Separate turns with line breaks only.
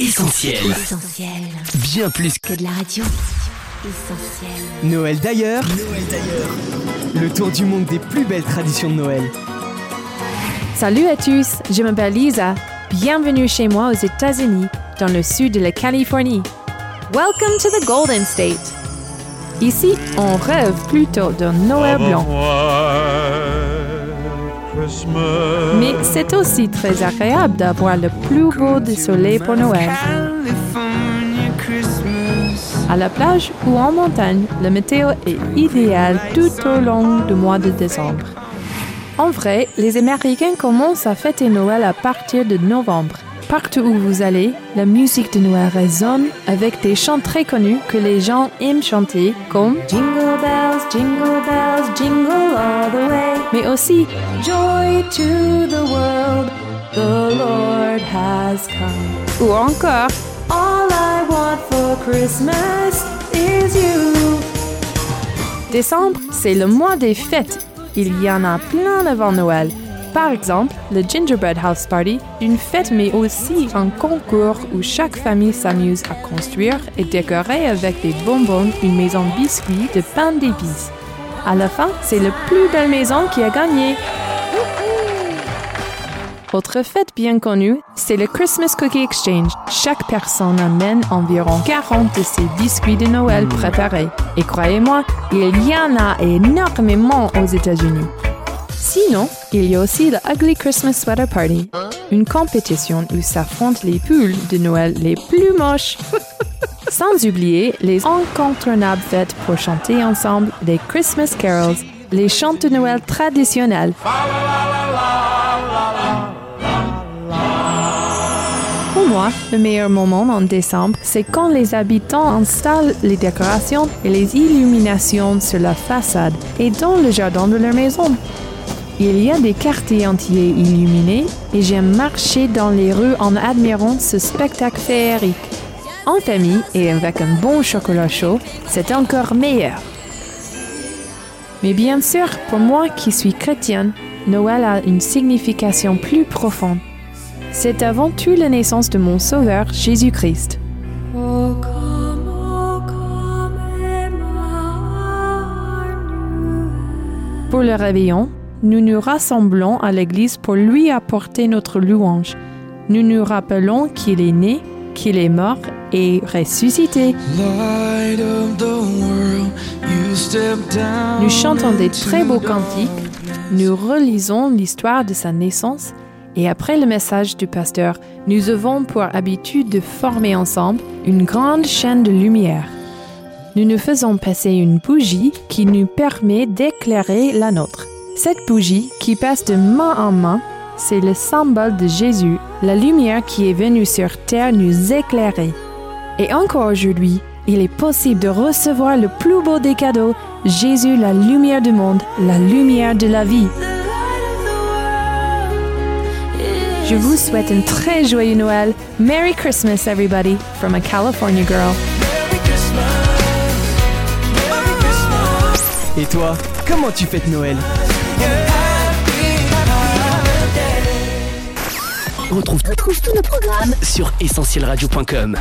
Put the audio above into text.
Essentiel.
Essentiel.
Bien plus que
Que de la radio. Essentiel.
Noël d'ailleurs. Le tour du monde des plus belles traditions de Noël.
Salut à tous, je m'appelle Lisa. Bienvenue chez moi aux États-Unis, dans le sud de la Californie. Welcome to the Golden State. Ici, on rêve plutôt d'un Noël blanc. Mais c'est aussi très agréable d'avoir le plus beau des soleils pour Noël. À la plage ou en montagne, la météo est idéale tout au long du mois de décembre. En vrai, les Américains commencent à fêter Noël à partir de novembre. Partout où vous allez, la musique de Noël résonne avec des chants très connus que les gens aiment chanter, comme Jingle Bells, Jingle Bells, Jingle mais aussi Joy to the World, the Lord has come, ou encore All I want for Christmas is you. Décembre, c'est le mois des fêtes. Il y en a plein avant Noël. Par exemple, le Gingerbread House Party, une fête mais aussi un concours où chaque famille s'amuse à construire et décorer avec des bonbons une maison biscuit de pain d'épices. À la fin, c'est la plus belle maison qui a gagné. Autre fête bien connue, c'est le Christmas Cookie Exchange. Chaque personne amène environ 40 de ses biscuits de Noël préparés. Et croyez-moi, il y en a énormément aux États-Unis. Sinon, il y a aussi le Ugly Christmas Sweater Party, une compétition où s'affrontent les poules de Noël les plus moches. Sans oublier les incontournables fêtes pour chanter ensemble les Christmas carols, les chants de Noël traditionnels. Pour moi, le meilleur moment en décembre, c'est quand les habitants installent les décorations et les illuminations sur la façade et dans le jardin de leur maison. Il y a des quartiers entiers illuminés et j'aime marcher dans les rues en admirant ce spectacle féerique. En famille et avec un bon chocolat chaud, c'est encore meilleur. Mais bien sûr, pour moi qui suis chrétienne, Noël a une signification plus profonde. C'est avant tout la naissance de mon Sauveur Jésus-Christ. Pour le réveillon, nous nous rassemblons à l'église pour lui apporter notre louange. Nous nous rappelons qu'il est né, qu'il est mort et ressuscité. Nous chantons des très beaux cantiques, nous relisons l'histoire de sa naissance et après le message du pasteur, nous avons pour habitude de former ensemble une grande chaîne de lumière. Nous nous faisons passer une bougie qui nous permet d'éclairer la nôtre. Cette bougie qui passe de main en main, c'est le symbole de Jésus, la lumière qui est venue sur terre nous éclairer. Et encore aujourd'hui, il est possible de recevoir le plus beau des cadeaux, Jésus, la lumière du monde, la lumière de la vie. Je vous souhaite un très joyeux Noël. Merry Christmas, everybody, from a California girl.
Merry Christmas. Merry Christmas.
Et toi, comment tu fêtes Noël?
Retrouve tous nos programmes
sur essentielradio.com.